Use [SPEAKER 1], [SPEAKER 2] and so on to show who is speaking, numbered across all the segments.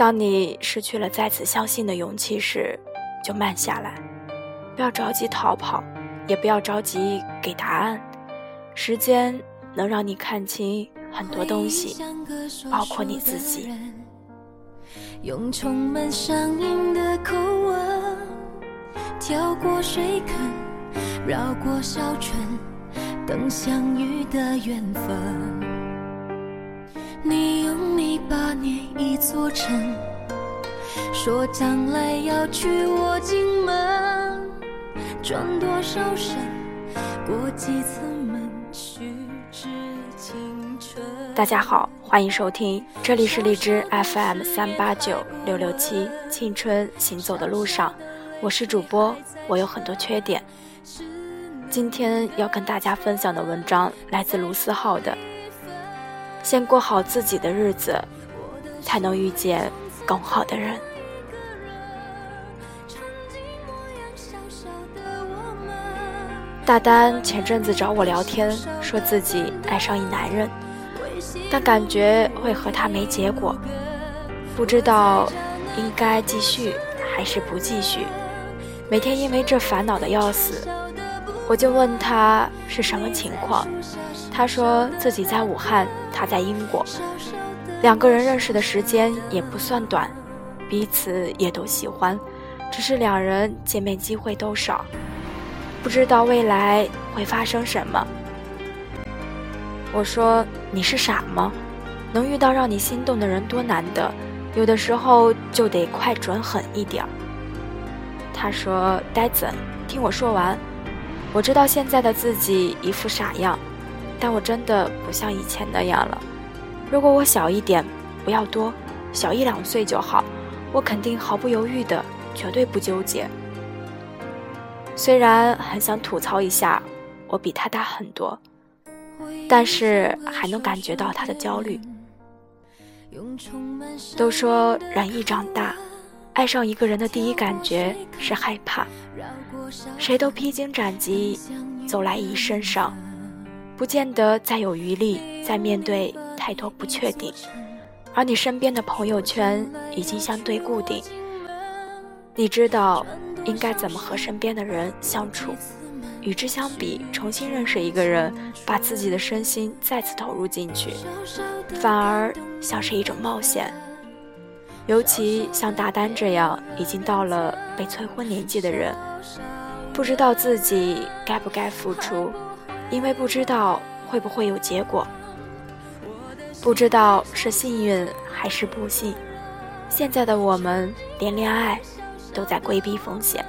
[SPEAKER 1] 当你失去了再次相信的勇气时，就慢下来，不要着急逃跑，也不要着急给答案。时间能让你看清很多东西，包括你自己。
[SPEAKER 2] 用充满的口吻，跳过水坑，绕过小村，等相遇的缘分。你用泥巴捏一座城，说将来要娶我进门，转多少身，过几次门，虚掷青春。
[SPEAKER 1] 大家好，欢迎收听，这里是荔枝 FM 三八九六六七青春行走的路上，我是主播，我有很多缺点。今天要跟大家分享的文章来自卢思浩的。先过好自己的日子，才能遇见更好的人。大丹前阵子找我聊天，说自己爱上一男人，但感觉会和他没结果，不知道应该继续还是不继续。每天因为这烦恼的要死，我就问他是什么情况，他说自己在武汉。他在英国，两个人认识的时间也不算短，彼此也都喜欢，只是两人见面机会都少，不知道未来会发生什么。我说：“你是傻吗？能遇到让你心动的人多难得，有的时候就得快准狠一点儿。”他说：“呆子，听我说完。我知道现在的自己一副傻样。”但我真的不像以前那样了。如果我小一点，不要多，小一两岁就好，我肯定毫不犹豫的，绝对不纠结。虽然很想吐槽一下，我比他大很多，但是还能感觉到他的焦虑。都说人一长大，爱上一个人的第一感觉是害怕。谁都披荆斩棘，走来一身伤。不见得再有余力再面对太多不确定，而你身边的朋友圈已经相对固定。你知道应该怎么和身边的人相处，与之相比，重新认识一个人，把自己的身心再次投入进去，反而像是一种冒险。尤其像大丹这样已经到了被催婚年纪的人，不知道自己该不该付出。因为不知道会不会有结果，不知道是幸运还是不幸。现在的我们连恋爱都在规避风险。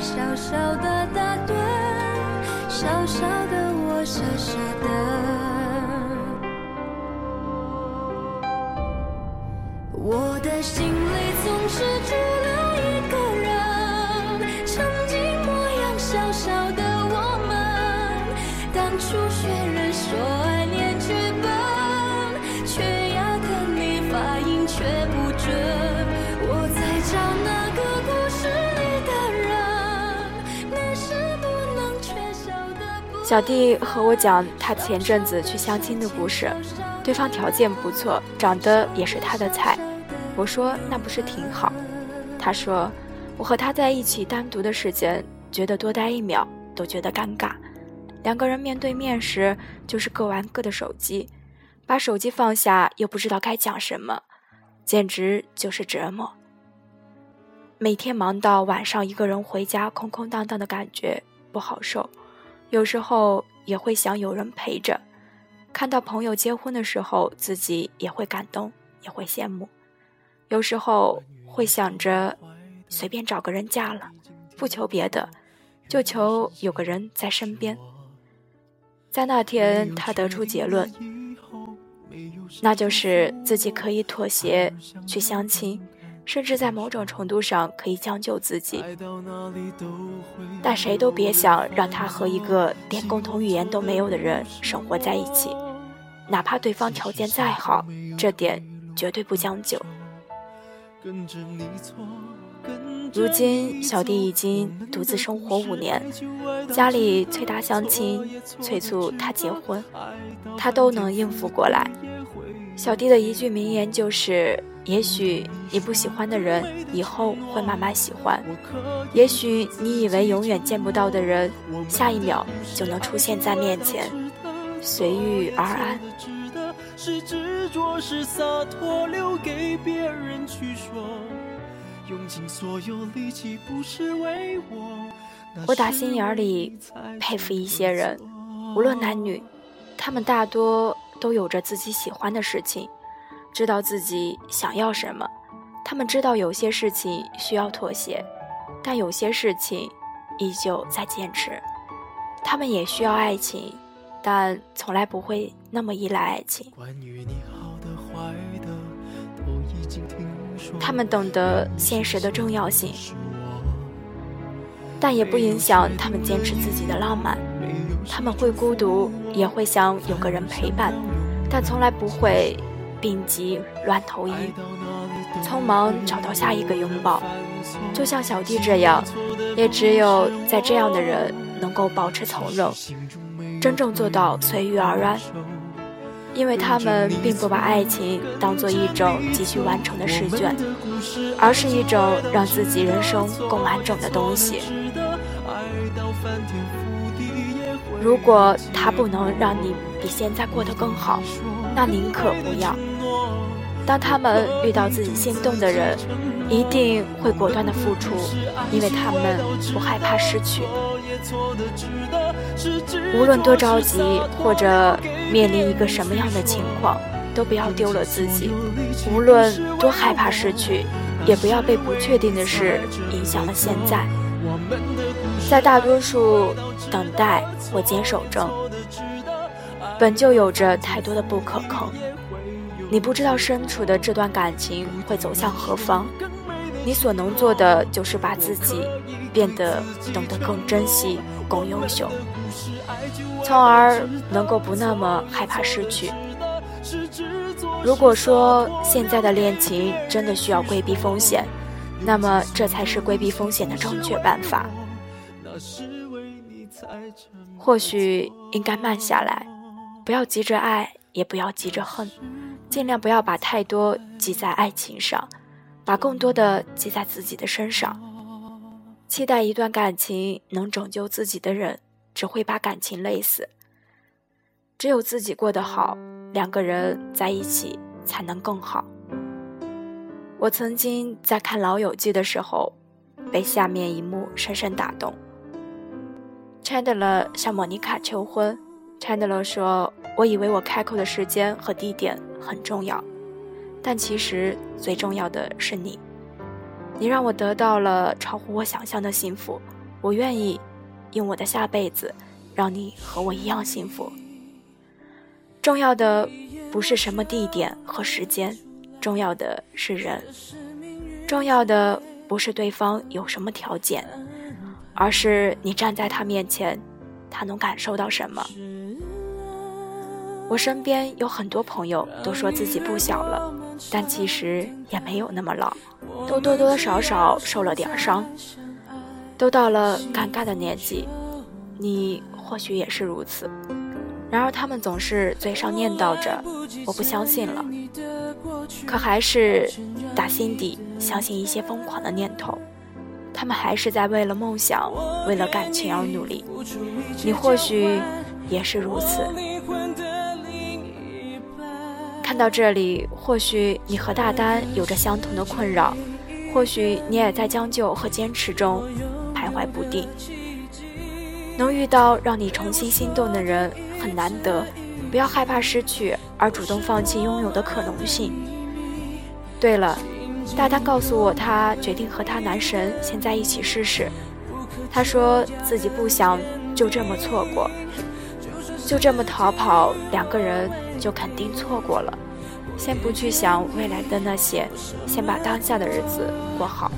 [SPEAKER 1] 小小的打盹，小小傻傻的。我的心小弟和我讲他前阵子去相亲的故事，对方条件不错，长得也是他的菜。我说那不是挺好？他说我和他在一起单独的时间，觉得多待一秒都觉得尴尬。两个人面对面时，就是各玩各的手机，把手机放下又不知道该讲什么，简直就是折磨。每天忙到晚上，一个人回家，空空荡荡的感觉不好受。有时候也会想有人陪着。看到朋友结婚的时候，自己也会感动，也会羡慕。有时候会想着随便找个人嫁了，不求别的，就求有个人在身边。在那天，他得出结论，那就是自己可以妥协去相亲。甚至在某种程度上可以将就自己，但谁都别想让他和一个连共同语言都没有的人生活在一起。哪怕对方条件再好，这点绝对不将就。如今小弟已经独自生活五年，家里催他相亲，催促他结婚，他都能应付过来。小弟的一句名言就是：“也许你不喜欢的人，以后会慢慢喜欢；也许你以为永远见不到的人，下一秒就能出现在面前。”随遇而安。我打心眼里佩服一些人，无论男女，他们大多都有着自己喜欢的事情，知道自己想要什么。他们知道有些事情需要妥协，但有些事情依旧在坚持。他们也需要爱情，但从来不会那么依赖爱情。他们懂得现实的重要性，但也不影响他们坚持自己的浪漫。他们会孤独，也会想有个人陪伴，但从来不会病急乱投医，匆忙找到下一个拥抱。就像小弟这样，也只有在这样的人能够保持从容，真正做到随遇而安。因为他们并不把爱情当做一种急需完成的试卷，而是一种让自己人生更完整的东西。如果他不能让你比现在过得更好，那宁可不要。当他们遇到自己心动的人，一定会果断的付出，因为他们不害怕失去。无论多着急，或者面临一个什么样的情况，都不要丢了自己。无论多害怕失去，也不要被不确定的事影响了现在。在大多数等待或坚守中，本就有着太多的不可控。你不知道身处的这段感情会走向何方，你所能做的就是把自己变得懂得更珍惜、更优秀，从而能够不那么害怕失去。如果说现在的恋情真的需要规避风险，那么这才是规避风险的正确办法。或许应该慢下来，不要急着爱，也不要急着恨。尽量不要把太多挤在爱情上，把更多的挤在自己的身上。期待一段感情能拯救自己的人，只会把感情累死。只有自己过得好，两个人在一起才能更好。我曾经在看《老友记》的时候，被下面一幕深深打动。Chandler 向莫妮卡求婚，Chandler 说：“我以为我开口的时间和地点。”很重要，但其实最重要的是你。你让我得到了超乎我想象的幸福，我愿意用我的下辈子让你和我一样幸福。重要的不是什么地点和时间，重要的是人。重要的不是对方有什么条件，而是你站在他面前，他能感受到什么。我身边有很多朋友都说自己不小了，但其实也没有那么老，都多多少少受了点伤，都到了尴尬的年纪。你或许也是如此。然而他们总是嘴上念叨着“我不相信了”，可还是打心底相信一些疯狂的念头。他们还是在为了梦想、为了感情而努力。你或许也是如此。看到这里，或许你和大丹有着相同的困扰，或许你也在将就和坚持中徘徊不定。能遇到让你重新心动的人很难得，不要害怕失去而主动放弃拥有的可能性。对了，大丹告诉我，他决定和他男神先在一起试试。他说自己不想就这么错过，就这么逃跑，两个人就肯定错过了。先不去想未来的那些，先把当下的日子过好，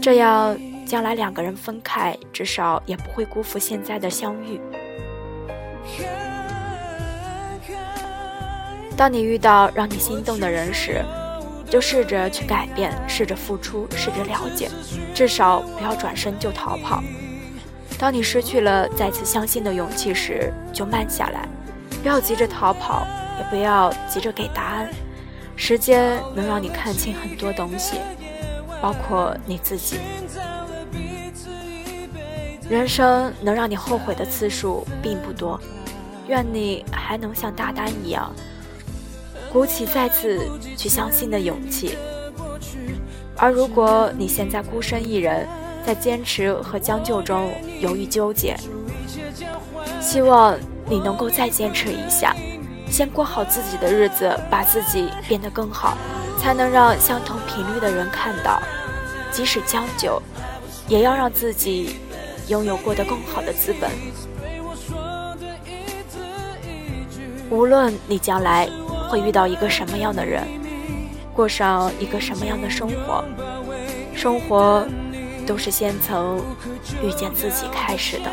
[SPEAKER 1] 这样将来两个人分开，至少也不会辜负现在的相遇。当你遇到让你心动的人时，就试着去改变，试着付出，试着了解，至少不要转身就逃跑。当你失去了再次相信的勇气时，就慢下来，不要急着逃跑，也不要急着给答案。时间能让你看清很多东西，包括你自己。人生能让你后悔的次数并不多，愿你还能像大丹一样。鼓起再次去相信的勇气，而如果你现在孤身一人，在坚持和将就中犹豫纠结，希望你能够再坚持一下，先过好自己的日子，把自己变得更好，才能让相同频率的人看到。即使将就，也要让自己拥有过得更好的资本。无论你将来。会遇到一个什么样的人，过上一个什么样的生活？生活都是先从遇见自己开始的。